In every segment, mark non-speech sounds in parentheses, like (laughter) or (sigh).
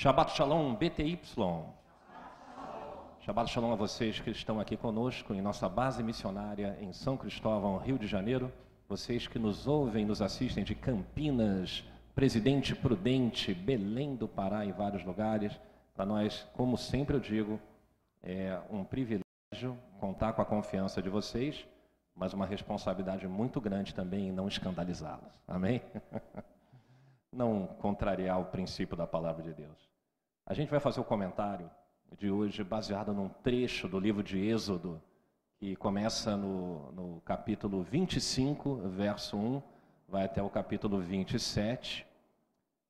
Shabbat Shalom, BTY. Shabbat Shalom a vocês que estão aqui conosco em nossa base missionária em São Cristóvão, Rio de Janeiro. Vocês que nos ouvem, nos assistem de Campinas, Presidente Prudente, Belém do Pará e vários lugares. Para nós, como sempre eu digo, é um privilégio contar com a confiança de vocês, mas uma responsabilidade muito grande também em não escandalizá-los. Amém? (laughs) Não contrariar o princípio da palavra de Deus. A gente vai fazer o comentário de hoje baseado num trecho do livro de Êxodo, que começa no, no capítulo 25, verso 1, vai até o capítulo 27.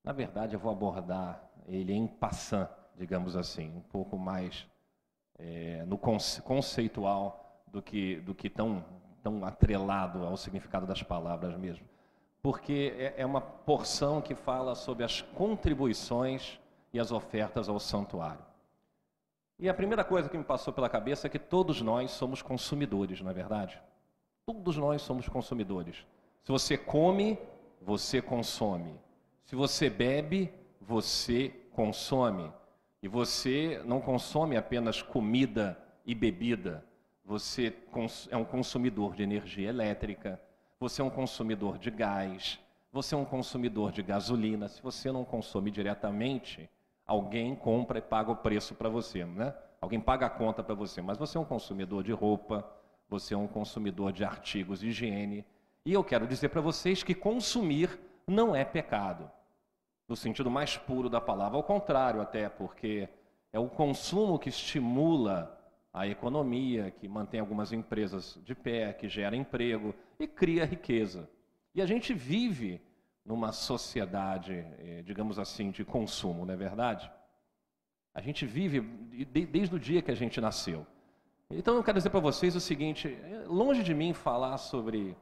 Na verdade, eu vou abordar ele em passant, digamos assim, um pouco mais é, no conce conceitual do que, do que tão, tão atrelado ao significado das palavras mesmo. Porque é, é uma porção que fala sobre as contribuições e as ofertas ao santuário. E a primeira coisa que me passou pela cabeça é que todos nós somos consumidores, não é verdade? Todos nós somos consumidores. Se você come, você consome. Se você bebe, você consome. E você não consome apenas comida e bebida. Você é um consumidor de energia elétrica, você é um consumidor de gás, você é um consumidor de gasolina. Se você não consome diretamente, alguém compra e paga o preço para você, né? Alguém paga a conta para você, mas você é um consumidor de roupa, você é um consumidor de artigos de higiene. E eu quero dizer para vocês que consumir não é pecado, no sentido mais puro da palavra, ao contrário, até porque é o consumo que estimula a economia, que mantém algumas empresas de pé, que gera emprego e cria riqueza. E a gente vive numa sociedade, eh, digamos assim, de consumo, não é verdade? A gente vive desde o dia que a gente nasceu. Então eu quero dizer para vocês o seguinte: eh, longe de mim falar sobre,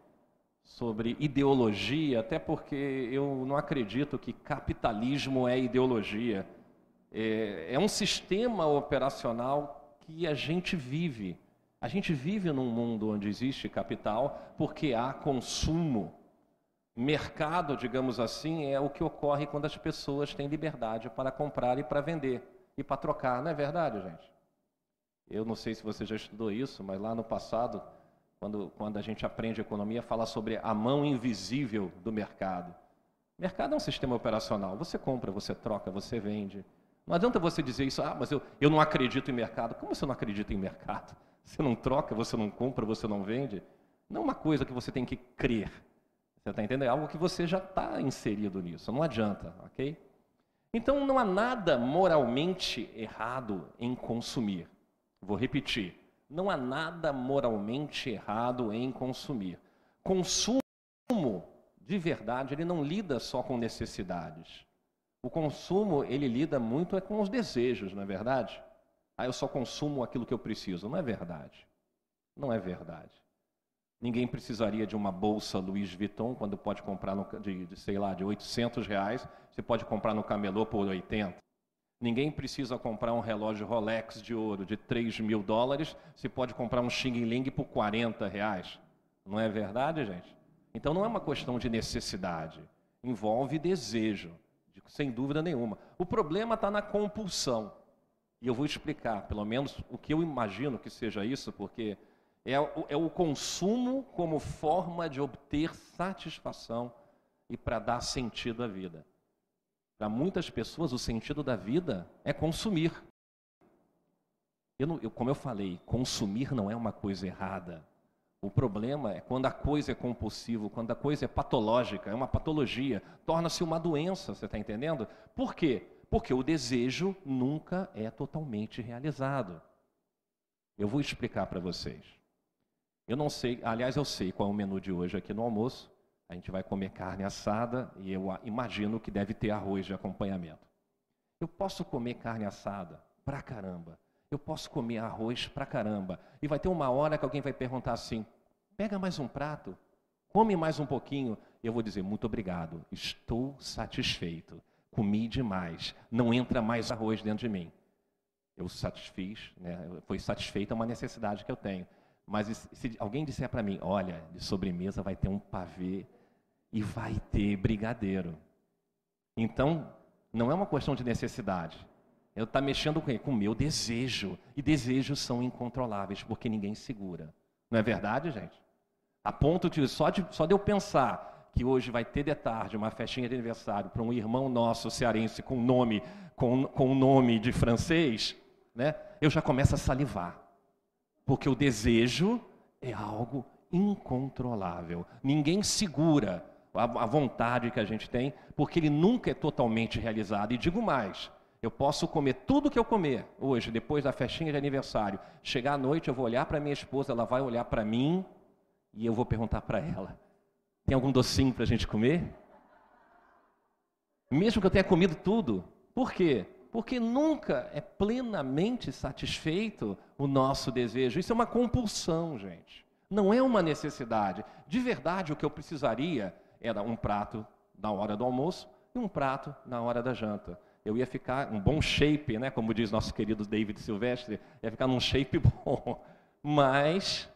sobre ideologia, até porque eu não acredito que capitalismo é ideologia. É, é um sistema operacional que a gente vive. A gente vive num mundo onde existe capital porque há consumo. Mercado, digamos assim, é o que ocorre quando as pessoas têm liberdade para comprar e para vender e para trocar, não é verdade, gente? Eu não sei se você já estudou isso, mas lá no passado, quando, quando a gente aprende economia, fala sobre a mão invisível do mercado. Mercado é um sistema operacional. Você compra, você troca, você vende. Não adianta você dizer isso, ah, mas eu, eu não acredito em mercado. Como você não acredita em mercado? (laughs) Você não troca, você não compra, você não vende? Não é uma coisa que você tem que crer. Você está entendendo? É algo que você já está inserido nisso, não adianta, ok? Então não há nada moralmente errado em consumir. Vou repetir: não há nada moralmente errado em consumir. Consumo, de verdade, ele não lida só com necessidades. O consumo, ele lida muito é com os desejos, não é verdade? Ah, eu só consumo aquilo que eu preciso. Não é verdade. Não é verdade. Ninguém precisaria de uma bolsa Louis Vuitton quando pode comprar no, de, de, sei lá, de 800 reais, você pode comprar no camelô por 80. Ninguém precisa comprar um relógio Rolex de ouro de 3 mil dólares, você pode comprar um Xing Ling por 40 reais. Não é verdade, gente? Então não é uma questão de necessidade, envolve desejo, sem dúvida nenhuma. O problema está na compulsão. E eu vou explicar, pelo menos, o que eu imagino que seja isso, porque é o, é o consumo como forma de obter satisfação e para dar sentido à vida. Para muitas pessoas, o sentido da vida é consumir. Eu eu, como eu falei, consumir não é uma coisa errada. O problema é quando a coisa é compulsiva, quando a coisa é patológica, é uma patologia, torna-se uma doença, você está entendendo? Por quê? Porque o desejo nunca é totalmente realizado. Eu vou explicar para vocês. Eu não sei, aliás, eu sei qual é o menu de hoje aqui no almoço. A gente vai comer carne assada e eu imagino que deve ter arroz de acompanhamento. Eu posso comer carne assada pra caramba. Eu posso comer arroz pra caramba. E vai ter uma hora que alguém vai perguntar assim: pega mais um prato, come mais um pouquinho. Eu vou dizer: muito obrigado, estou satisfeito. Comi demais, não entra mais arroz dentro de mim. Eu satisfiz, né? foi satisfeita uma necessidade que eu tenho. Mas se alguém disser para mim, olha, de sobremesa vai ter um pavê e vai ter brigadeiro. Então, Não é uma questão de necessidade. Eu está mexendo com, o meu desejo. E desejos são incontroláveis, porque ninguém segura. Não é verdade, gente? A ponto de só, de só de eu pensar que hoje vai ter de tarde uma festinha de aniversário para um irmão nosso cearense com nome com, com nome de francês, né? Eu já começo a salivar. Porque o desejo é algo incontrolável. Ninguém segura a vontade que a gente tem, porque ele nunca é totalmente realizado. E digo mais, eu posso comer tudo que eu comer hoje, depois da festinha de aniversário. Chegar à noite, eu vou olhar para minha esposa, ela vai olhar para mim e eu vou perguntar para ela: tem algum docinho para a gente comer? Mesmo que eu tenha comido tudo. Por quê? Porque nunca é plenamente satisfeito o nosso desejo. Isso é uma compulsão, gente. Não é uma necessidade. De verdade, o que eu precisaria era um prato na hora do almoço e um prato na hora da janta. Eu ia ficar um bom shape, né? Como diz nosso querido David Silvestre, ia ficar num shape (laughs) bom. Mas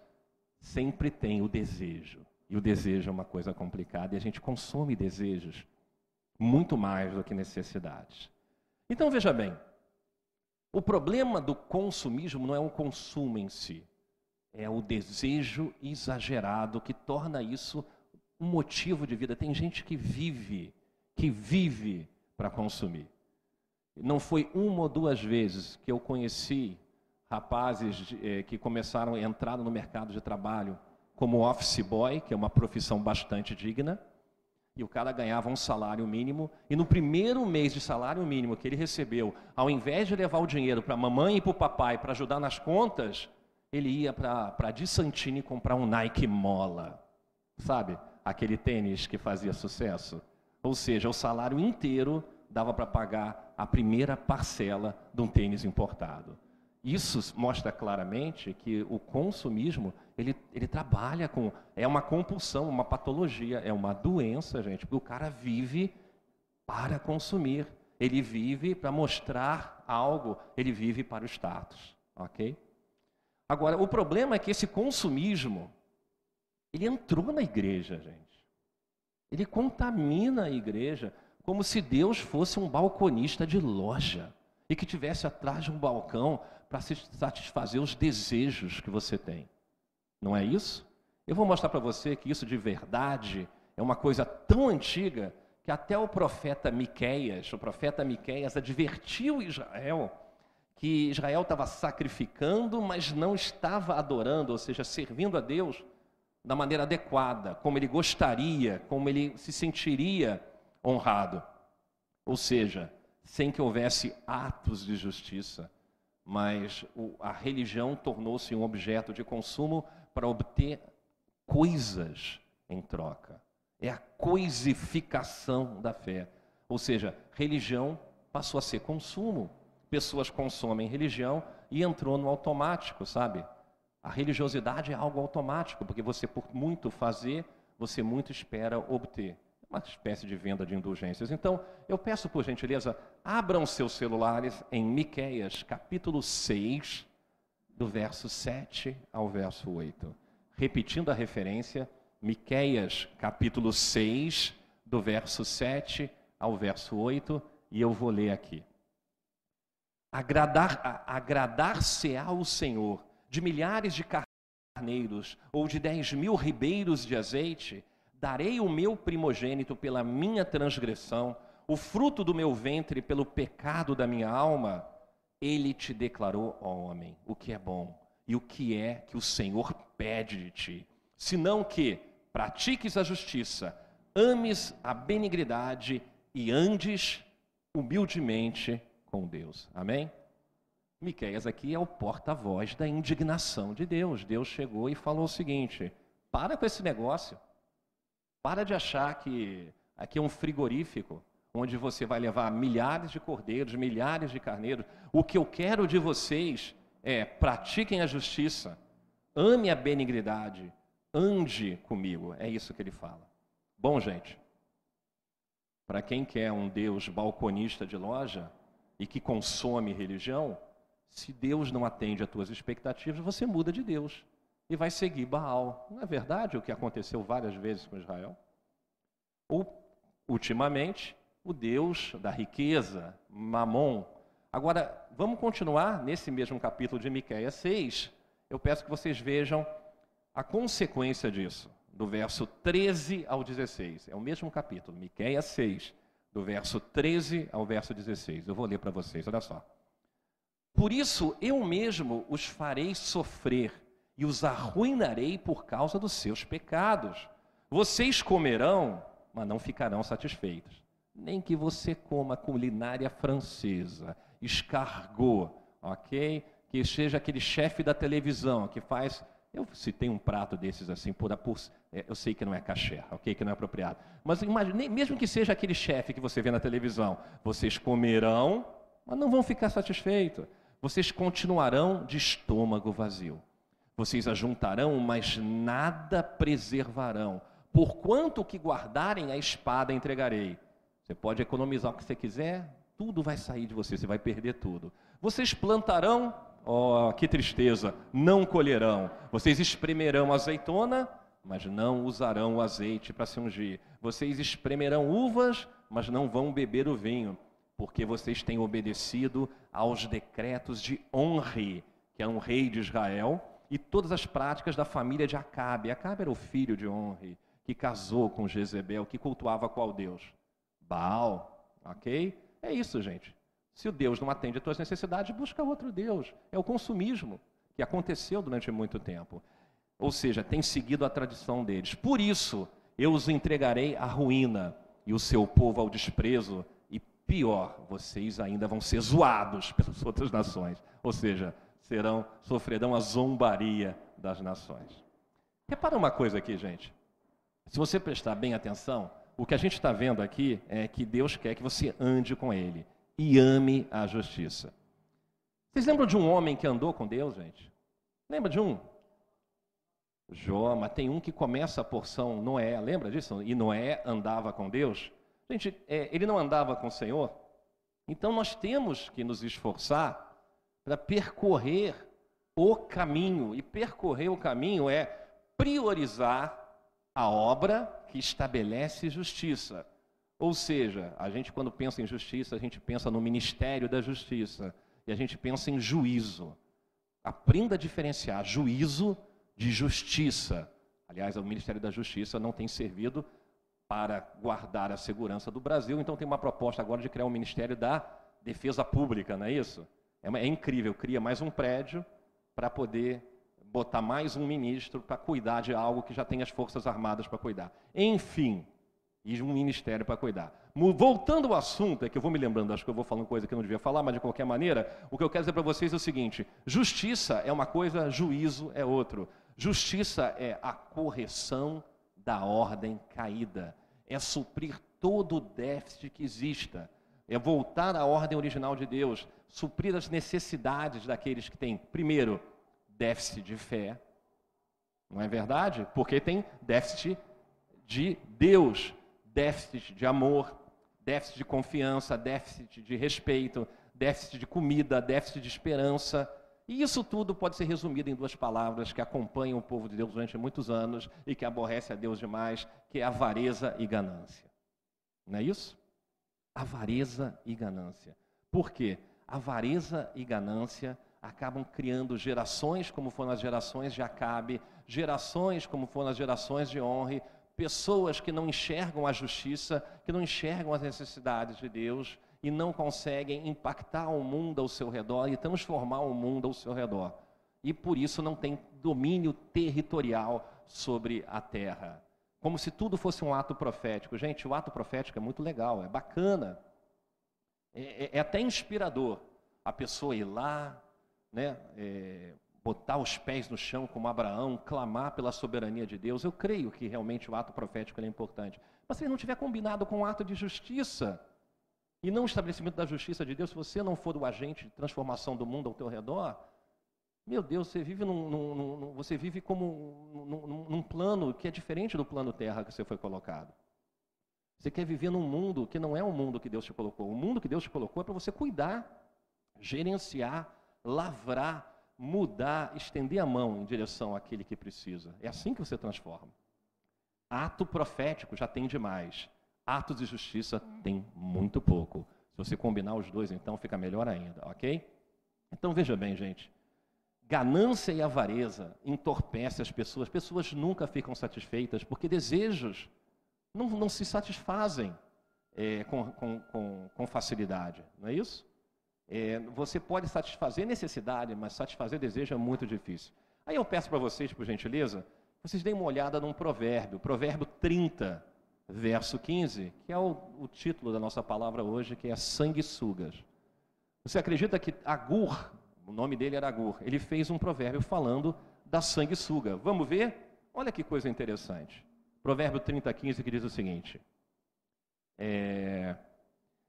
sempre tem o desejo. E o desejo é uma coisa complicada e a gente consome desejos muito mais do que necessidades. Então veja bem, o problema do consumismo não é o consumo em si, é o desejo exagerado que torna isso um motivo de vida. Tem gente que vive, que vive para consumir. Não foi uma ou duas vezes que eu conheci rapazes eh, que começaram a entrar no mercado de trabalho como office boy, que é uma profissão bastante digna, e o cara ganhava um salário mínimo, e no primeiro mês de salário mínimo que ele recebeu, ao invés de levar o dinheiro para a mamãe e para o papai para ajudar nas contas, ele ia para a Dissantini comprar um Nike Mola, sabe? aquele tênis que fazia sucesso. Ou seja, o salário inteiro dava para pagar a primeira parcela de um tênis importado. Isso mostra claramente que o consumismo ele, ele trabalha com é uma compulsão, uma patologia, é uma doença, gente. Porque o cara vive para consumir, ele vive para mostrar algo, ele vive para o status, ok? Agora, o problema é que esse consumismo ele entrou na igreja, gente. Ele contamina a igreja como se Deus fosse um balconista de loja e que tivesse atrás de um balcão para satisfazer os desejos que você tem. Não é isso? Eu vou mostrar para você que isso de verdade é uma coisa tão antiga que até o profeta Miqueias, o profeta Miqueias advertiu Israel que Israel estava sacrificando, mas não estava adorando, ou seja, servindo a Deus da maneira adequada, como ele gostaria, como ele se sentiria honrado. Ou seja, sem que houvesse atos de justiça, mas a religião tornou-se um objeto de consumo para obter coisas em troca. É a coisificação da fé. Ou seja, religião passou a ser consumo. Pessoas consomem religião e entrou no automático, sabe? A religiosidade é algo automático, porque você, por muito fazer, você muito espera obter. Uma espécie de venda de indulgências. Então, eu peço por gentileza, abram seus celulares em Miqueias, capítulo 6, do verso 7 ao verso 8. Repetindo a referência, Miqueias, capítulo 6, do verso 7 ao verso 8, e eu vou ler aqui. Agradar, agradar-se-á o Senhor de milhares de carneiros ou de dez mil ribeiros de azeite, darei o meu primogênito pela minha transgressão, o fruto do meu ventre pelo pecado da minha alma. Ele te declarou, ó homem, o que é bom e o que é que o Senhor pede de ti, senão que pratiques a justiça, ames a benignidade e andes humildemente com Deus. Amém? Miqueias aqui é o porta-voz da indignação de Deus. Deus chegou e falou o seguinte: para com esse negócio. Para de achar que aqui é um frigorífico onde você vai levar milhares de cordeiros, milhares de carneiros. O que eu quero de vocês é pratiquem a justiça, ame a benignidade, ande comigo. É isso que ele fala. Bom, gente, para quem quer um Deus balconista de loja e que consome religião, se Deus não atende às tuas expectativas, você muda de Deus e vai seguir Baal. Não é verdade o que aconteceu várias vezes com Israel? Ou, ultimamente, o Deus da riqueza, Mamon. Agora, vamos continuar nesse mesmo capítulo de Miqueias 6. Eu peço que vocês vejam a consequência disso, do verso 13 ao 16. É o mesmo capítulo, Miqueias 6, do verso 13 ao verso 16. Eu vou ler para vocês, olha só. Por isso eu mesmo os farei sofrer e os arruinarei por causa dos seus pecados. Vocês comerão, mas não ficarão satisfeitos. Nem que você coma culinária francesa, escargot, ok? Que seja aquele chefe da televisão que faz. Eu citei um prato desses assim, por, por é, eu sei que não é caché, ok? Que não é apropriado. Mas imagine, mesmo que seja aquele chefe que você vê na televisão, vocês comerão, mas não vão ficar satisfeitos vocês continuarão de estômago vazio. Vocês ajuntarão, mas nada preservarão. Por quanto que guardarem a espada entregarei. Você pode economizar o que você quiser, tudo vai sair de você, você vai perder tudo. Vocês plantarão, oh, que tristeza, não colherão. Vocês espremerão azeitona, mas não usarão o azeite para se ungir. Vocês espremerão uvas, mas não vão beber o vinho porque vocês têm obedecido aos decretos de Honre, que é um rei de Israel, e todas as práticas da família de Acabe. Acabe era o filho de Honre, que casou com Jezebel, que cultuava qual Deus? Baal, ok? É isso, gente. Se o Deus não atende às tuas necessidades, busca outro Deus. É o consumismo que aconteceu durante muito tempo. Ou seja, tem seguido a tradição deles. Por isso, eu os entregarei à ruína e o seu povo ao desprezo pior, vocês ainda vão ser zoados (laughs) pelas outras nações. Ou seja, serão, sofrerão a zombaria das nações. Repara uma coisa aqui, gente. Se você prestar bem atenção, o que a gente está vendo aqui é que Deus quer que você ande com Ele e ame a justiça. Vocês lembram de um homem que andou com Deus, gente? Lembra de um? Jó, mas tem um que começa a porção Noé, lembra disso? E Noé andava com Deus. Gente, é, ele não andava com o Senhor, então nós temos que nos esforçar para percorrer o caminho. E percorrer o caminho é priorizar a obra que estabelece justiça. Ou seja, a gente, quando pensa em justiça, a gente pensa no ministério da justiça e a gente pensa em juízo. Aprenda a diferenciar juízo de justiça. Aliás, o Ministério da Justiça não tem servido para guardar a segurança do Brasil. Então tem uma proposta agora de criar um Ministério da Defesa Pública, não é isso? É, é incrível, cria mais um prédio para poder botar mais um ministro para cuidar de algo que já tem as Forças Armadas para cuidar. Enfim, e um ministério para cuidar. Voltando ao assunto, é que eu vou me lembrando, acho que eu vou falando coisa que eu não devia falar, mas de qualquer maneira, o que eu quero dizer para vocês é o seguinte: justiça é uma coisa, juízo é outro. Justiça é a correção da ordem caída é suprir todo o déficit que exista, é voltar à ordem original de Deus, suprir as necessidades daqueles que têm, primeiro, déficit de fé, não é verdade? Porque tem déficit de Deus, déficit de amor, déficit de confiança, déficit de respeito, déficit de comida, déficit de esperança. E isso tudo pode ser resumido em duas palavras que acompanham o povo de Deus durante muitos anos e que aborrece a Deus demais, que é avareza e ganância. Não é isso? Avareza e ganância. Por quê? Avareza e ganância acabam criando gerações como foram as gerações de Acabe, gerações como foram as gerações de Honre, pessoas que não enxergam a justiça, que não enxergam as necessidades de Deus, e não conseguem impactar o mundo ao seu redor e transformar o mundo ao seu redor. E por isso não tem domínio territorial sobre a terra. Como se tudo fosse um ato profético. Gente, o ato profético é muito legal, é bacana. É, é, é até inspirador a pessoa ir lá, né, é, botar os pés no chão como Abraão, clamar pela soberania de Deus. Eu creio que realmente o ato profético é importante. Mas se ele não tiver combinado com o ato de justiça, e não o estabelecimento da justiça de Deus, se você não for o agente de transformação do mundo ao teu redor, meu Deus, você vive, num, num, num você vive como num, plano que é diferente do plano terra que você foi colocado. Você quer viver num mundo que não é o mundo que Deus te colocou. O mundo que Deus te colocou é para você cuidar, gerenciar, lavrar, mudar, estender a mão em direção àquele que precisa. É assim que você transforma. Ato profético já tem demais. Atos de justiça tem muito pouco. Se você combinar os dois, então fica melhor ainda, ok? Então veja bem, gente. Ganância e avareza entorpecem as pessoas. Pessoas nunca ficam satisfeitas porque desejos não, não se satisfazem é, com, com, com, com, facilidade, não é isso? É, você pode satisfazer necessidade, mas satisfazer desejo é muito difícil. Aí eu peço para vocês, por gentileza, vocês deem uma olhada num provérbio, provérbio 30, verso 15, que é o, o título da nossa palavra hoje, que é sanguessugas. Você acredita que Agur, o nome dele era Agur. Ele fez um provérbio falando da sanguessuga. Vamos ver? Olha que coisa interessante. Provérbio 30, 15, que diz o seguinte: é,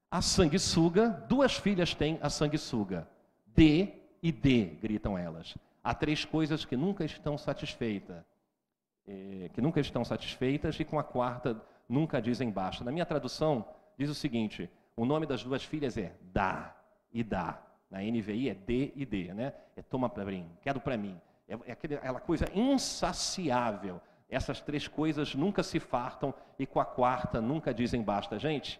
A sanguessuga, duas filhas têm a sanguessuga. D e D, gritam elas. Há três coisas que nunca estão satisfeitas. É, que nunca estão satisfeitas e com a quarta nunca dizem basta. Na minha tradução, diz o seguinte: o nome das duas filhas é Dá e Dá. Na NVI é D e D, né? É toma para mim, quero para mim. É, é aquela coisa insaciável. Essas três coisas nunca se fartam e com a quarta nunca dizem basta. Gente,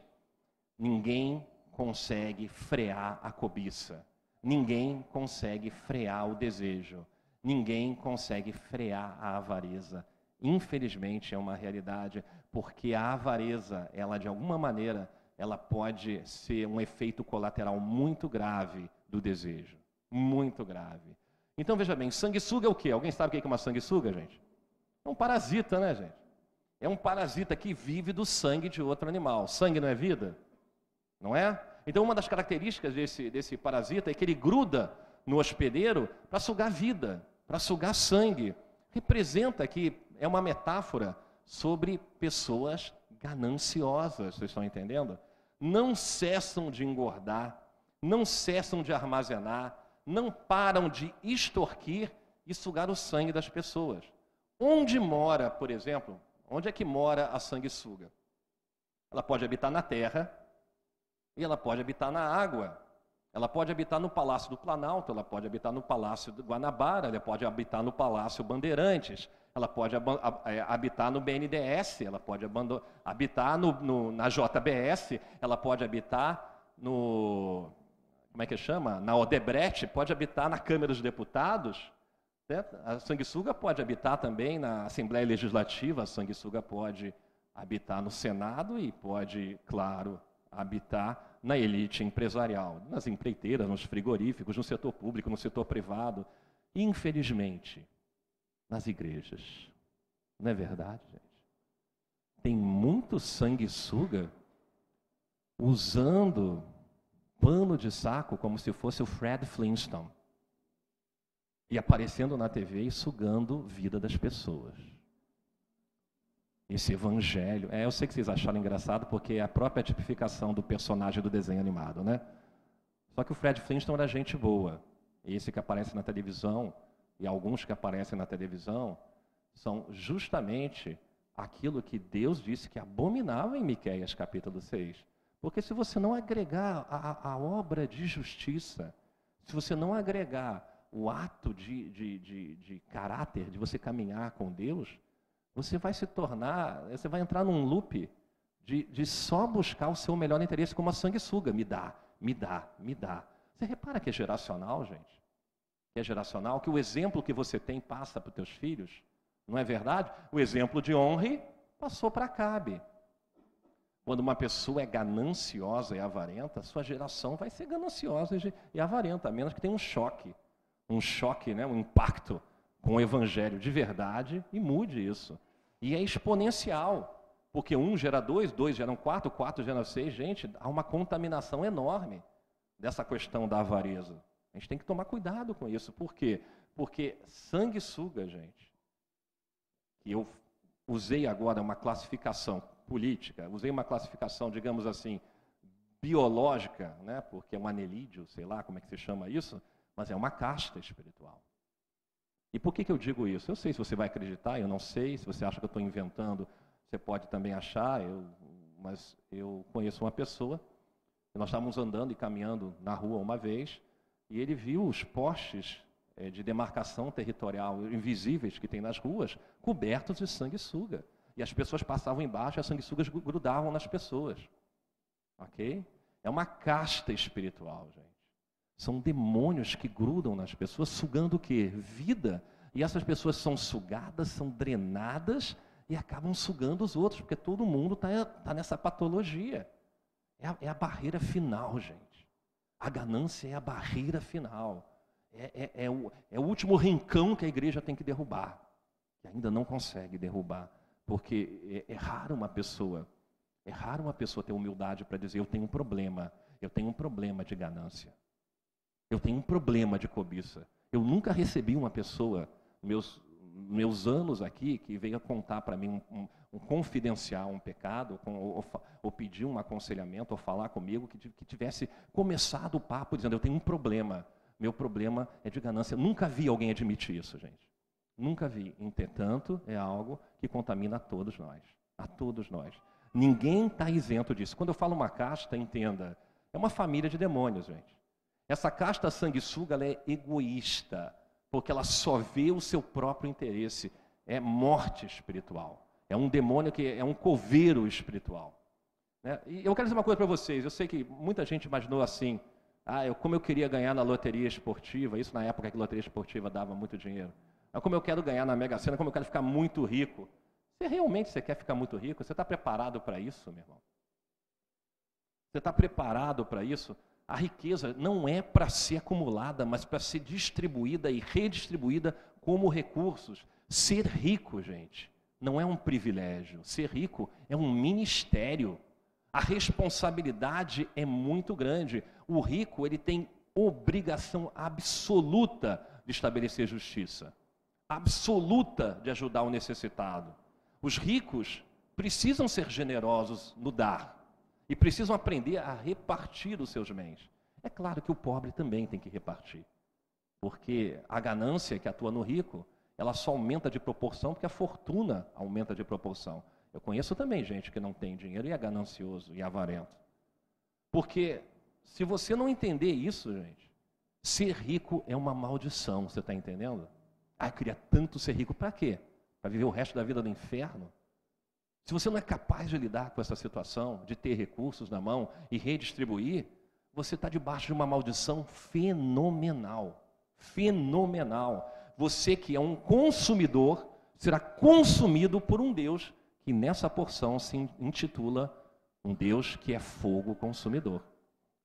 ninguém consegue frear a cobiça. Ninguém consegue frear o desejo. Ninguém consegue frear a avareza. Infelizmente é uma realidade, porque a avareza, ela de alguma maneira, ela pode ser um efeito colateral muito grave do desejo. Muito grave. Então veja bem, sanguessuga é o quê? Alguém sabe o que é uma sanguessuga, gente? É um parasita, né, gente? É um parasita que vive do sangue de outro animal. Sangue não é vida? Não é? Então, uma das características desse, desse parasita é que ele gruda no hospedeiro para sugar vida, para sugar sangue. Representa que é uma metáfora sobre pessoas gananciosas, vocês estão entendendo? Não cessam de engordar, não cessam de armazenar, não param de extorquir e sugar o sangue das pessoas. Onde mora, por exemplo, onde é que mora a sanguessuga? Ela pode habitar na terra e ela pode habitar na água. Ela pode habitar no Palácio do Planalto, ela pode habitar no Palácio do Guanabara, ela pode habitar no Palácio Bandeirantes, ela pode é, habitar no BNDES, ela pode habitar no, no, na JBS, ela pode habitar no como é que chama? Na Odebrecht, pode habitar na Câmara dos Deputados. Certo? A sanguessuga pode habitar também na Assembleia Legislativa, a sanguessuga pode habitar no Senado e pode, claro, habitar na elite empresarial, nas empreiteiras, nos frigoríficos, no setor público, no setor privado. Infelizmente, nas igrejas. Não é verdade, gente? Tem muito sanguessuga usando pano de saco como se fosse o Fred Flintstone. E aparecendo na TV e sugando vida das pessoas. Esse evangelho. É, eu sei que vocês acharam engraçado porque é a própria tipificação do personagem do desenho animado, né? Só que o Fred Flintstone era gente boa. Esse que aparece na televisão e alguns que aparecem na televisão são justamente aquilo que Deus disse que abominava em Miqueias capítulo 6. Porque se você não agregar a, a obra de justiça, se você não agregar o ato de, de, de, de, caráter, de você caminhar com Deus, você vai se tornar, você vai entrar num loop de, de só buscar o seu melhor interesse como a sanguessuga. Me dá, me dá, me dá. Você repara que é geracional, gente? Que é geracional, que o exemplo que você tem passa para os teus filhos. Não é verdade? O exemplo de honre passou para Cabe. Quando uma pessoa é gananciosa e avarenta, sua geração vai ser gananciosa e avarenta, a menos que tenha um choque, um choque, né, um impacto com o evangelho de verdade e mude isso. E é exponencial, porque um gera dois, dois geram quatro, quatro geram seis. Gente, há uma contaminação enorme dessa questão da avareza. A gente tem que tomar cuidado com isso. Por quê? Porque sanguessuga, gente. E eu usei agora uma classificação política. Usei uma classificação, digamos assim, biológica, né? porque é um anelídeo, sei lá como é que se chama isso, mas é uma casta espiritual. E por que, que eu digo isso? Eu sei se você vai acreditar, eu não sei, se você acha que eu estou inventando, você pode também achar, eu, mas eu conheço uma pessoa, nós estávamos andando e caminhando na rua uma vez, e ele viu os postes é, de demarcação territorial invisíveis que tem nas ruas, cobertos de sanguessuga. E as pessoas passavam embaixo e as sanguessugas grudavam nas pessoas. Ok? É uma casta espiritual, gente. São demônios que grudam nas pessoas, sugando o quê? Vida. E essas pessoas são sugadas, são drenadas e acabam sugando os outros, porque todo mundo está tá nessa patologia. É a, é a, barreira final, gente. A ganância é a barreira final. É, é, é, o, é o último rincão que a igreja tem que derrubar. Que ainda não consegue derrubar. Porque é, é raro uma pessoa, é raro uma pessoa ter humildade para dizer: eu tenho um problema, eu tenho um problema de ganância. Eu tenho um problema de cobiça. Eu nunca recebi uma pessoa, meus, meus anos aqui, que veio contar para mim um, um, um, confidencial, um pecado, com, ou, ou, pedir um aconselhamento, ou falar comigo, que, que tivesse começado o papo dizendo: Eu tenho um problema, meu problema é de ganância. Nunca vi alguém admitir isso, gente. Nunca vi. Entretanto, é algo que contamina a todos nós. A todos nós. Ninguém está isento disso. Quando eu falo uma casta, entenda, é uma família de demônios, gente. Essa casta sanguessuga ela é egoísta, porque ela só vê o seu próprio interesse. É morte espiritual. É um demônio que é um coveiro espiritual. Né? E eu quero dizer uma coisa para vocês. Eu sei que muita gente imaginou assim: ah, eu, como eu queria ganhar na loteria esportiva, isso na época que loteria esportiva dava muito dinheiro. Ah, como eu quero ganhar na Mega Sena, como eu quero ficar muito rico. Você realmente você quer ficar muito rico? Você está preparado para isso, meu irmão? Você está preparado para isso? A riqueza não é para ser acumulada, mas para ser distribuída e redistribuída como recursos. Ser rico, gente, não é um privilégio. Ser rico é um ministério. A responsabilidade é muito grande. O rico, ele tem obrigação absoluta de estabelecer justiça, absoluta de ajudar o necessitado. Os ricos precisam ser generosos no dar e precisam aprender a repartir os seus bens. É claro que o pobre também tem que repartir, porque a ganância que atua no rico, ela só aumenta de proporção porque a fortuna aumenta de proporção. Eu conheço também gente que não tem dinheiro e é ganancioso e avarento. Porque se você não entender isso, gente, ser rico é uma maldição, você está entendendo? Ah, eu queria tanto ser rico, para quê? Para viver o resto da vida no inferno? Se você não é capaz de lidar com essa situação, de ter recursos na mão e redistribuir, você está debaixo de uma maldição fenomenal. Fenomenal. Você que é um consumidor, será consumido por um Deus que nessa porção se intitula um Deus que é fogo consumidor.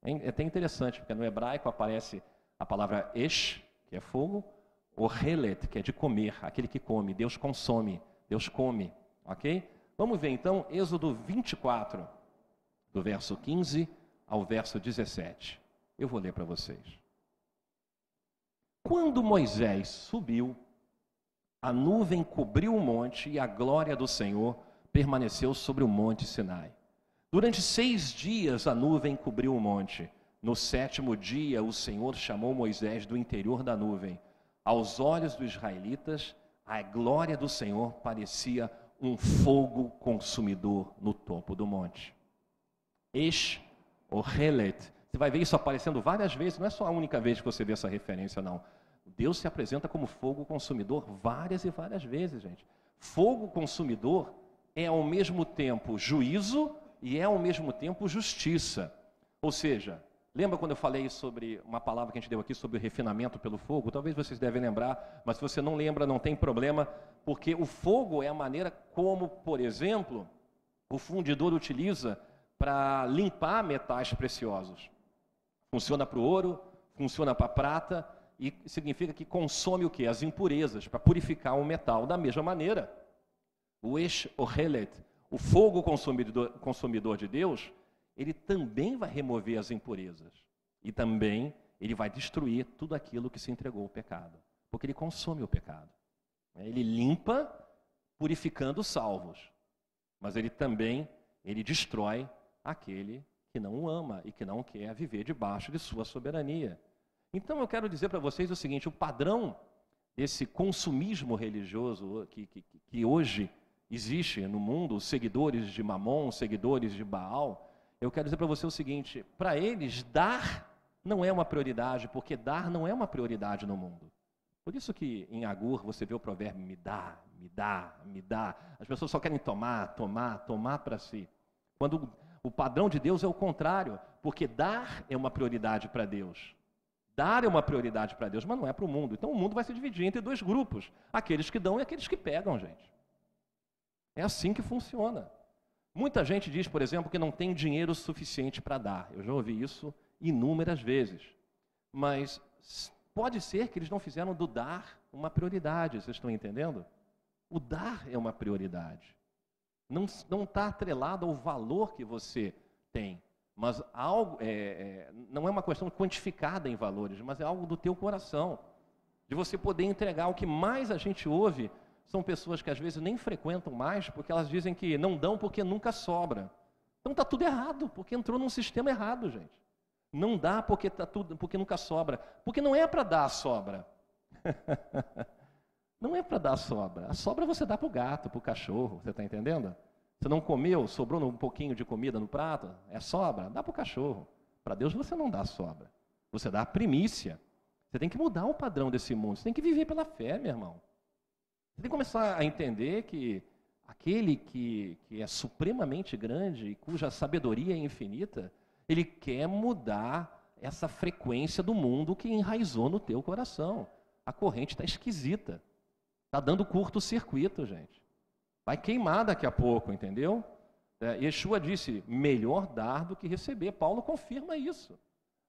É até interessante, porque no hebraico aparece a palavra esh, que é fogo, o helet, que é de comer, aquele que come, Deus consome, Deus come, ok? Vamos ver então Êxodo 24, do verso 15 ao verso 17. Eu vou ler para vocês. Quando Moisés subiu, a nuvem cobriu o monte e a glória do Senhor permaneceu sobre o monte Sinai. Durante seis dias a nuvem cobriu o monte. No sétimo dia, o Senhor chamou Moisés do interior da nuvem. Aos olhos dos israelitas, a glória do Senhor parecia um fogo consumidor no topo do monte. Esh, ou Helet, você vai ver isso aparecendo várias vezes, não é só a única vez que você vê essa referência, não. Deus se apresenta como fogo consumidor várias e várias vezes, gente. Fogo consumidor é ao mesmo tempo juízo e é ao mesmo tempo justiça. Ou seja, lembra quando eu falei sobre uma palavra que a gente deu aqui sobre o refinamento pelo fogo? Talvez vocês devem lembrar, mas se você não lembra, não tem problema, porque o fogo é a maneira como, por exemplo, o fundidor utiliza para limpar metais preciosos. Funciona para o ouro, funciona para a prata e significa que consome o que? As impurezas para purificar o metal. Da mesma maneira, o Esh Ohelet, o fogo consumidor, consumidor de Deus, ele também vai remover as impurezas e também ele vai destruir tudo aquilo que se entregou ao pecado, porque ele consome o pecado. Ele limpa, purificando os salvos, mas ele também ele destrói aquele que não o ama e que não quer viver debaixo de sua soberania. Então eu quero dizer para vocês o seguinte: o padrão desse consumismo religioso que, que, que hoje existe no mundo, os seguidores de Mamon, seguidores de Baal, eu quero dizer para você o seguinte: para eles, dar não é uma prioridade, porque dar não é uma prioridade no mundo. Por isso que em Agur você vê o provérbio me dá, me dá, me dá. As pessoas só querem tomar, tomar, tomar para si. Quando o padrão de Deus é o contrário, porque dar é uma prioridade para Deus. Dar é uma prioridade para Deus, mas não é para o mundo. Então o mundo vai se dividir entre dois grupos: aqueles que dão e aqueles que pegam, gente. É assim que funciona. Muita gente diz, por exemplo, que não tem dinheiro suficiente para dar. Eu já ouvi isso inúmeras vezes. Mas pode ser que eles não fizeram do dar uma prioridade, vocês estão entendendo? O dar é uma prioridade. Não está atrelado ao valor que você tem. Mas algo, é, é, não é uma questão quantificada em valores, mas é algo do teu coração. De você poder entregar. O que mais a gente ouve são pessoas que às vezes nem frequentam mais, porque elas dizem que não dão porque nunca sobra. Então está tudo errado, porque entrou num sistema errado, gente. Não dá porque, tá tudo, porque nunca sobra. Porque não é para dar sobra. (laughs) não é para dar sobra. A sobra você dá para o gato, para o cachorro, você está entendendo? Você não comeu, sobrou um pouquinho de comida no prato, é sobra, dá para o cachorro. Para Deus você não dá sobra. Você dá a primícia. Você tem que mudar o padrão desse mundo. Você tem que viver pela fé, meu irmão. Você tem que começar a entender que aquele que, que é supremamente grande e cuja sabedoria é infinita, ele quer mudar essa frequência do mundo que enraizou no teu coração. A corrente está esquisita. Está dando curto-circuito, gente. Vai queimar daqui a pouco, entendeu? É, Yeshua disse: melhor dar do que receber. Paulo confirma isso.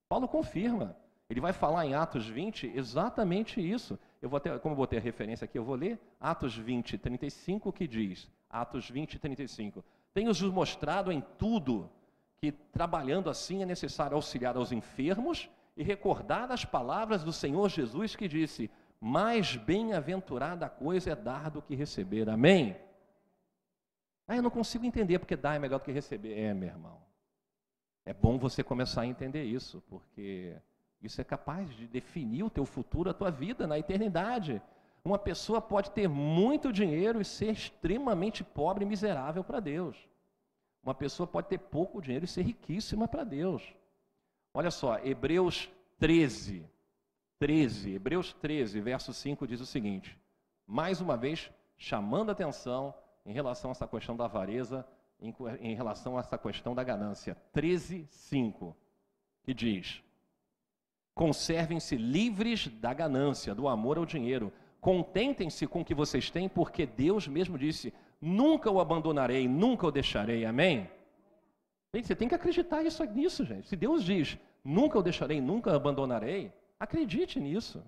Paulo confirma. Ele vai falar em Atos 20 exatamente isso. Eu vou ter, como eu botei a referência aqui, eu vou ler Atos 20, 35, que diz: Atos 20, 35. Tenho-vos mostrado em tudo que, trabalhando assim, é necessário auxiliar aos enfermos e recordar as palavras do Senhor Jesus que disse: Mais bem-aventurada coisa é dar do que receber. Amém? Ah, eu não consigo entender porque dar é melhor do que receber. É, meu irmão. É bom você começar a entender isso, porque isso é capaz de definir o teu futuro, a tua vida na eternidade. Uma pessoa pode ter muito dinheiro e ser extremamente pobre e miserável para Deus. Uma pessoa pode ter pouco dinheiro e ser riquíssima para Deus. Olha só, Hebreus 13, 13, Hebreus 13, verso 5 diz o seguinte: mais uma vez, chamando atenção em relação a essa questão da avareza, em, em relação a essa questão da ganância. 13, 5, que diz: Conservem-se livres da ganância, do amor ao dinheiro. Contentem-se com o que vocês têm, porque Deus mesmo disse: Nunca o abandonarei, nunca o deixarei. Amém? Você tem que acreditar isso, nisso, gente. Se Deus diz: Nunca o deixarei, nunca o abandonarei, acredite nisso.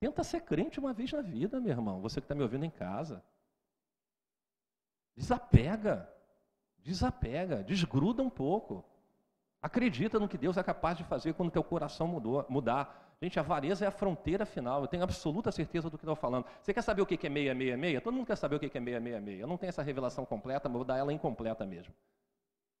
Tenta ser crente uma vez na vida, meu irmão. Você que está me ouvindo em casa. Desapega, desapega, desgruda um pouco. Acredita no que Deus é capaz de fazer quando teu coração mudou, mudar. Gente, a avareza é a fronteira final. Eu tenho absoluta certeza do que estou falando. Você quer saber o que é 666? Todo mundo quer saber o que é 666. Eu não tenho essa revelação completa, mas vou dar ela incompleta mesmo.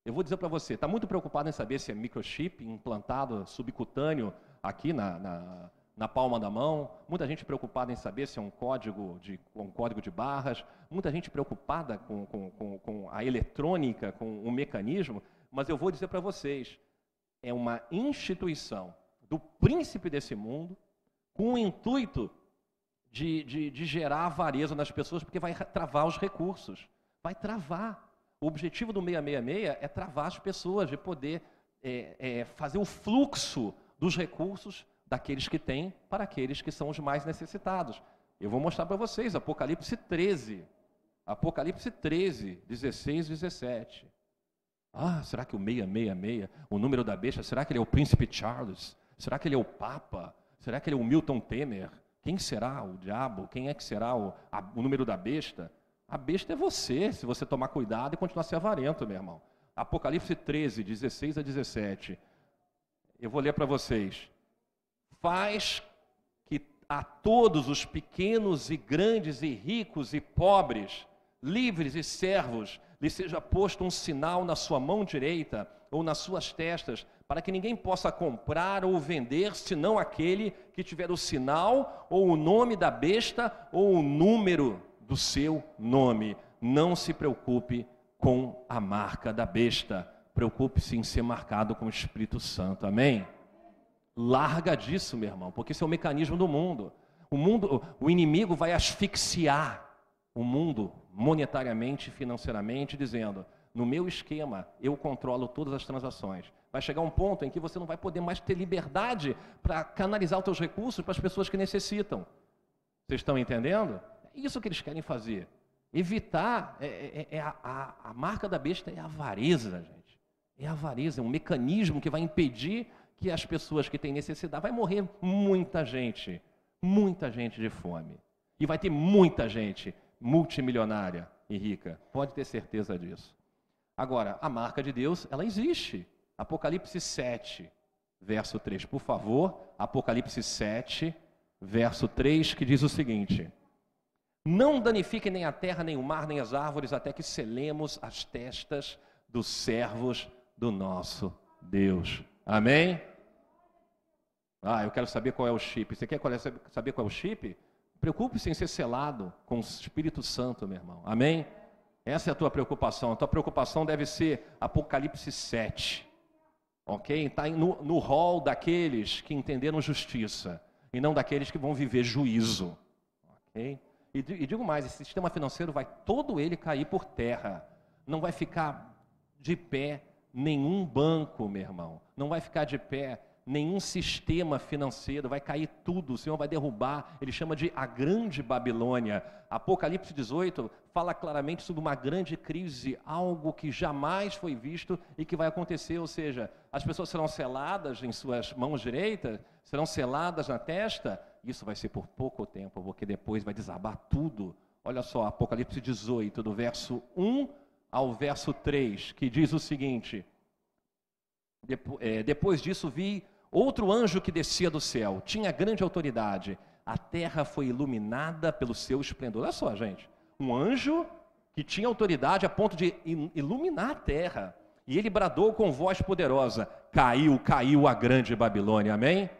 Eu vou dizer para você, está muito preocupado em saber se é microchip implantado subcutâneo aqui na, na, na palma da mão, muita gente preocupada em saber se é um código de, um código de barras, muita gente preocupada com, com, com, com a eletrônica, com o mecanismo, mas eu vou dizer para vocês, é uma instituição do príncipe desse mundo com o intuito de, de, de gerar avareza nas pessoas, porque vai travar os recursos, vai travar. O objetivo do 666 é travar as pessoas, de poder é, é, fazer o fluxo dos recursos daqueles que têm para aqueles que são os mais necessitados. Eu vou mostrar para vocês, Apocalipse 13. Apocalipse 13, 16 e 17. Ah, será que o 666, o número da besta, será que ele é o príncipe Charles? Será que ele é o Papa? Será que ele é o Milton Temer? Quem será o diabo? Quem é que será o, a, o número da besta? A besta é você, se você tomar cuidado e continuar ser avarento, meu irmão. Apocalipse 13, 16 a 17. Eu vou ler para vocês faz que a todos os pequenos e grandes e ricos e pobres, livres e servos, lhe seja posto um sinal na sua mão direita ou nas suas testas, para que ninguém possa comprar ou vender, senão aquele que tiver o sinal ou o nome da besta ou o número do seu nome. Não se preocupe com a marca da besta. Preocupe-se em ser marcado com o Espírito Santo. Amém? Larga disso, meu irmão, porque isso é o mecanismo do mundo. O mundo, o inimigo vai asfixiar o mundo monetariamente, financeiramente, dizendo: no meu esquema, eu controlo todas as transações. Vai chegar um ponto em que você não vai poder mais ter liberdade para canalizar os seus recursos para as pessoas que necessitam. Vocês estão entendendo? É isso que eles querem fazer. Evitar, é, é, é a, a, a, marca da besta é a avareza, gente. É a avareza, é um mecanismo que vai impedir que as pessoas que têm necessidade, vai morrer muita gente, muita gente de fome. E vai ter muita gente multimilionária e rica. Pode ter certeza disso. Agora, a marca de Deus, ela existe. Apocalipse 7, verso 3. Por favor, Apocalipse 7, verso 3, que diz o seguinte: Não danifiquem nem a terra, nem o mar, nem as árvores, até que selemos as testas dos servos do nosso Deus. Amém? Ah, eu quero saber qual é o chip. Você quer saber qual é o chip? Preocupe-se em ser selado com o Espírito Santo, meu irmão. Amém? Essa é a tua preocupação. A tua preocupação deve ser Apocalipse 7. Ok? Está no, no rol daqueles que entenderam justiça e não daqueles que vão viver juízo. Ok? E, e digo mais: esse sistema financeiro vai todo ele cair por terra. Não vai ficar de pé nenhum banco, meu irmão. Não vai ficar de pé nenhum sistema financeiro, vai cair tudo, o Senhor vai derrubar. Ele chama de a grande Babilônia. Apocalipse 18 fala claramente sobre uma grande crise, algo que jamais foi visto e que vai acontecer, ou seja, as pessoas serão seladas em suas mãos direitas, serão seladas na testa, isso vai ser por pouco tempo, porque depois vai desabar tudo. Olha só, Apocalipse 18, do verso 1 ao verso 3, que diz o seguinte: é, Depois disso vi Outro anjo que descia do céu tinha grande autoridade. A terra foi iluminada pelo seu esplendor. Olha só, gente. Um anjo que tinha autoridade a ponto de iluminar a terra. E ele bradou com voz poderosa: Caiu, caiu a grande Babilônia. Amém?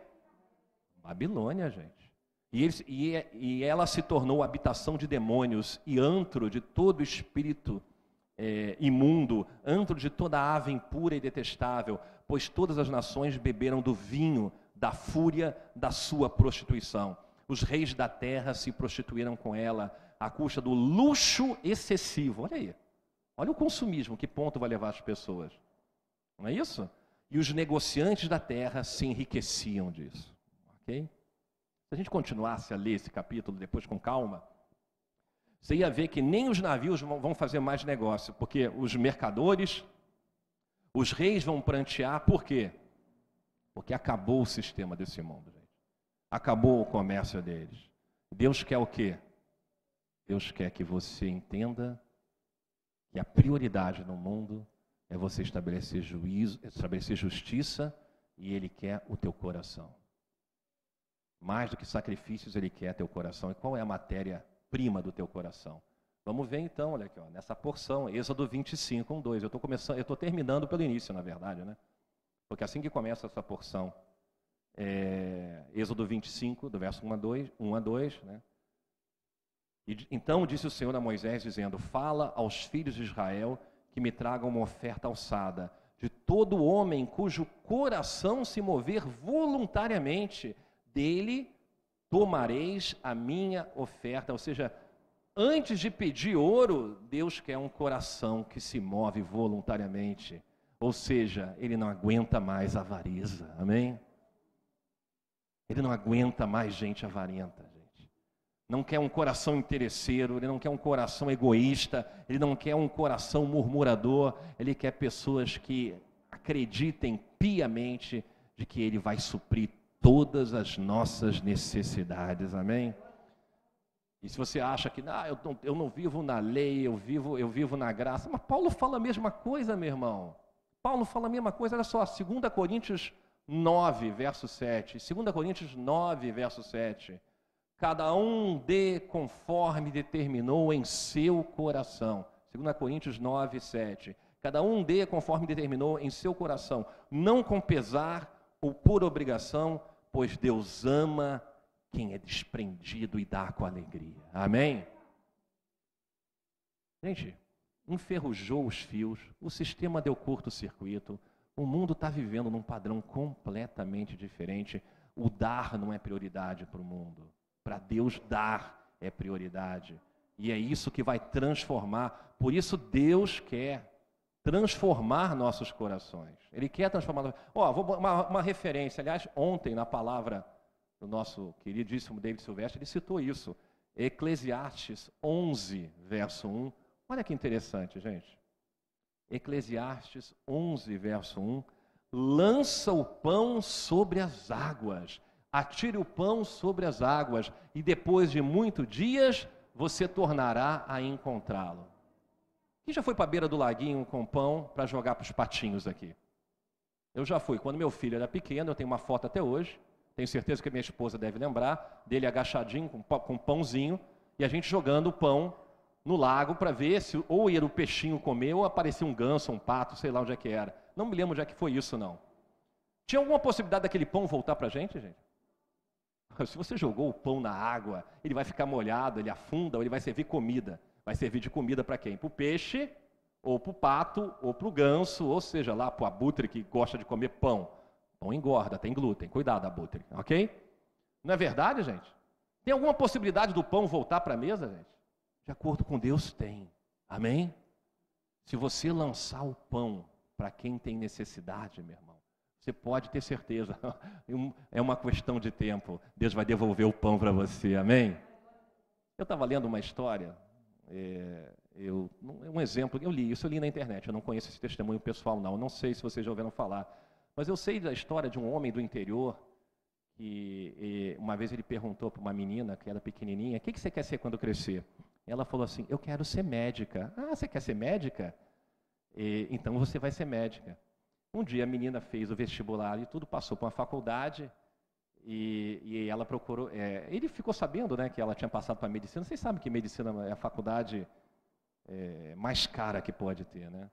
Babilônia, gente. E, ele, e, e ela se tornou habitação de demônios e antro de todo espírito é, imundo, antro de toda ave impura e detestável pois todas as nações beberam do vinho da fúria da sua prostituição. Os reis da terra se prostituíram com ela à custa do luxo excessivo. Olha aí. Olha o consumismo, que ponto vai levar as pessoas. Não é isso? E os negociantes da terra se enriqueciam disso. Ok? Se a gente continuasse a ler esse capítulo depois com calma, você ia ver que nem os navios vão fazer mais negócio, porque os mercadores os reis vão prantear, por quê? Porque acabou o sistema desse mundo, gente. Acabou o comércio deles. Deus quer o quê? Deus quer que você entenda que a prioridade no mundo é você estabelecer juízo, estabelecer justiça e ele quer o teu coração. Mais do que sacrifícios, ele quer teu coração. E qual é a matéria prima do teu coração? Vamos ver então, olha aqui, ó, nessa porção, Êxodo 25, 1, 2. Eu estou terminando pelo início, na verdade, né? Porque assim que começa essa porção, é, Êxodo 25, do verso 1 a 2, 1 a 2 né? E, então disse o Senhor a Moisés, dizendo: Fala aos filhos de Israel que me tragam uma oferta alçada, de todo homem cujo coração se mover voluntariamente, dele tomareis a minha oferta. Ou seja, Antes de pedir ouro, Deus quer um coração que se move voluntariamente. Ou seja, ele não aguenta mais avareza. Amém? Ele não aguenta mais gente avarenta, gente. Não quer um coração interesseiro, ele não quer um coração egoísta, ele não quer um coração murmurador, ele quer pessoas que acreditem piamente de que ele vai suprir todas as nossas necessidades. Amém? E se você acha que ah, eu, não, eu não vivo na lei, eu vivo, eu vivo na graça, mas Paulo fala a mesma coisa, meu irmão. Paulo fala a mesma coisa, olha só, 2 Coríntios 9, verso 7. 2 Coríntios 9, verso 7. Cada um dê conforme determinou em seu coração. 2 Coríntios 9, 7. Cada um dê conforme determinou em seu coração, não com pesar ou por obrigação, pois Deus ama quem é desprendido e dá com alegria. Amém? Gente, enferrujou os fios, o sistema deu curto-circuito, O mundo está vivendo num padrão completamente diferente. O dar não é prioridade para o mundo. Para Deus, dar é prioridade. E é isso que vai transformar. Por isso, Deus quer transformar nossos corações. Ele quer transformar. Ó, oh, uma, uma referência. Aliás, ontem, na palavra do nosso queridíssimo David Silvestre, ele citou isso. Eclesiastes 11, verso 1. Olha que interessante, gente. Eclesiastes 11, verso 1. Lança o pão sobre as águas, atire o pão sobre as águas, e depois de muitos dias você tornará a encontrá-lo. Quem já foi para a beira do laguinho com pão para jogar para os patinhos aqui? Eu já fui. Quando meu filho era pequeno, eu tenho uma foto até hoje. Tenho certeza que minha esposa deve lembrar dele agachadinho com, com pãozinho e a gente jogando o pão no lago para ver se ou ia o peixinho comer ou aparecia um ganso, um pato, sei lá onde é que era. Não me lembro onde é que foi isso, não. Tinha alguma possibilidade daquele pão voltar para a gente, gente? (laughs) Se você jogou o pão na água, ele vai ficar molhado, ele afunda, ou ele vai servir comida. Vai servir de comida para quem? Para o peixe, ou para o pato, ou para o ganso, ou seja, lá para o abutre que gosta de comer pão. Pão engorda, tem glúten. Cuidado, abutre, ok? Não é verdade, gente? Tem alguma possibilidade do pão voltar para a mesa, gente? De acordo com Deus, tem. Amém? Se você lançar o pão para quem tem necessidade, meu irmão, você pode ter certeza, (laughs) é uma questão de tempo. Deus vai devolver o pão para você, amém? Eu estava lendo uma história, é, eu, um exemplo, eu li isso, eu li na internet, eu não conheço esse testemunho pessoal, não, não sei se vocês já ouviram falar, mas eu sei da história de um homem do interior, que uma vez ele perguntou para uma menina que era pequenininha, o que, que você quer ser quando crescer? Ela falou assim, eu quero ser médica. Ah, você quer ser médica? E, então você vai ser médica. Um dia a menina fez o vestibular e tudo, passou para uma faculdade e, e ela procurou. É, ele ficou sabendo né, que ela tinha passado para medicina. Vocês sabem que medicina é a faculdade é, mais cara que pode ter, né?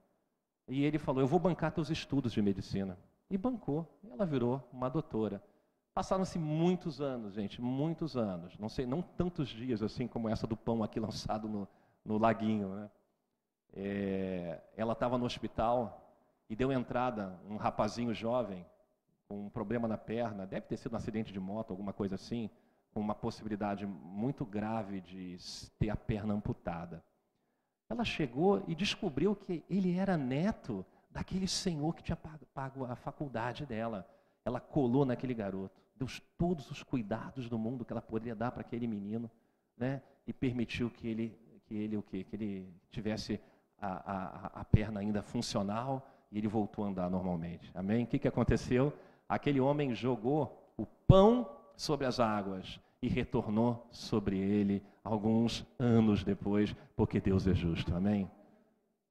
E ele falou: Eu vou bancar teus estudos de medicina. E bancou. Ela virou uma doutora. Passaram-se muitos anos, gente, muitos anos. Não sei, não tantos dias assim como essa do pão aqui (laughs) lançado no, no laguinho. Né? É, ela estava no hospital e deu entrada um rapazinho jovem com um problema na perna, deve ter sido um acidente de moto, alguma coisa assim, com uma possibilidade muito grave de ter a perna amputada. Ela chegou e descobriu que ele era neto daquele senhor que tinha pago a faculdade dela. Ela colou naquele garoto, deu todos os cuidados do mundo que ela poderia dar para aquele menino, né? E permitiu que ele, que ele o quê? Que ele tivesse a, a, a perna ainda funcional e ele voltou a andar normalmente. Amém? O que, que aconteceu? Aquele homem jogou o pão sobre as águas e retornou sobre ele alguns anos depois, porque Deus é justo. Amém?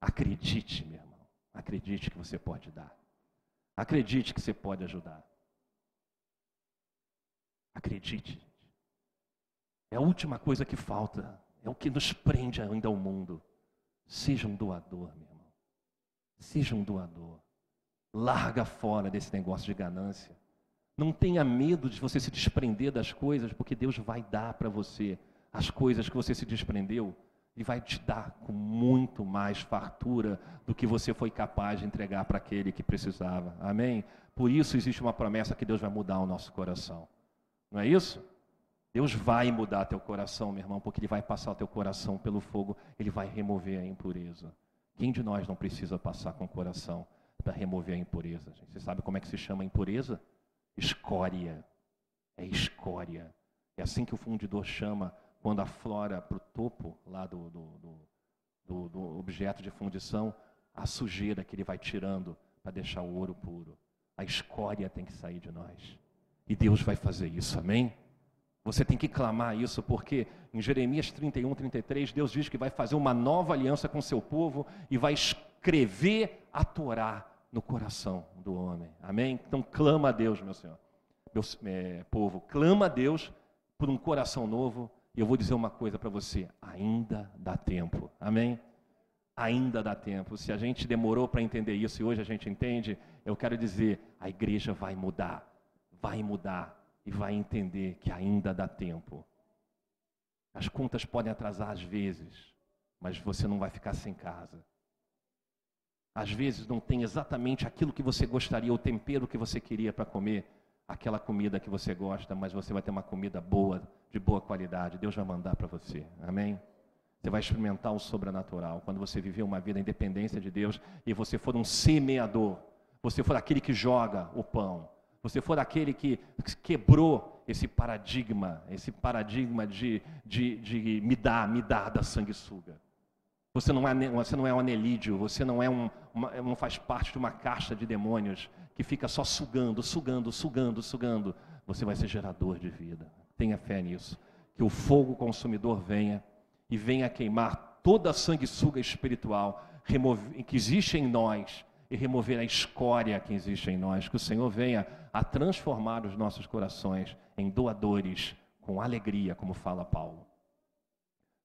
Acredite, meu irmão. Acredite que você pode dar. Acredite que você pode ajudar. Acredite. É a última coisa que falta. É o que nos prende ainda ao mundo. Seja um doador, meu irmão. Seja um doador. Larga fora desse negócio de ganância. Não tenha medo de você se desprender das coisas, porque Deus vai dar para você as coisas que você se desprendeu e vai te dar com muito mais fartura do que você foi capaz de entregar para aquele que precisava. Amém? Por isso existe uma promessa que Deus vai mudar o nosso coração. Não é isso? Deus vai mudar teu coração, meu irmão, porque Ele vai passar o teu coração pelo fogo, Ele vai remover a impureza. Quem de nós não precisa passar com o coração para remover a impureza? Gente? Você sabe como é que se chama impureza? Escória. É escória. É assim que o fundidor chama quando aflora para o topo lá do, do, do, do, objeto de fundição a sujeira que ele vai tirando para deixar o ouro puro. A escória tem que sair de nós. E Deus vai fazer isso, amém? Você tem que clamar isso, porque em Jeremias 31, 33, Deus diz que vai fazer uma nova aliança com seu povo e vai escrever a Torá no coração do homem. Amém? Então clama a Deus, meu Senhor. Meu é, povo, clama a Deus por um coração novo. E eu vou dizer uma coisa para você: ainda dá tempo. Amém? Ainda dá tempo. Se a gente demorou para entender isso e hoje a gente entende, eu quero dizer: a igreja vai mudar. Vai mudar e vai entender que ainda dá tempo. As contas podem atrasar às vezes, mas você não vai ficar sem casa. às vezes não tem exatamente aquilo que você gostaria, o tempero que você queria para comer aquela comida que você gosta, mas você vai ter uma comida boa, de boa qualidade. Deus vai mandar para você. Amém? Você vai experimentar o sobrenatural. Quando você viver uma vida independência de Deus e você for um semeador, você for aquele que joga o pão, você for aquele que quebrou esse paradigma, esse paradigma de, de, de me dá, me dá da sanguessuga. Você não é, você não é um anelídeo, você não, é um, uma, não faz parte de uma caixa de demônios que fica só sugando, sugando, sugando, sugando. Você vai ser gerador de vida. Tenha fé nisso. Que o fogo consumidor venha e venha queimar toda a sanguessuga espiritual que existe em nós e remover a escória que existe em nós. Que o Senhor venha a transformar os nossos corações em doadores com alegria, como fala Paulo.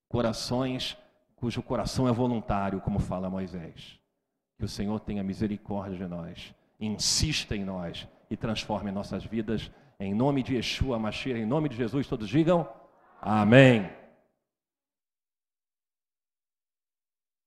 Corações cujo coração é voluntário, como fala Moisés. Que o Senhor tenha misericórdia de nós, insista em nós e transforme nossas vidas. Em nome de Yeshua Mashiach, em nome de Jesus, todos digam amém.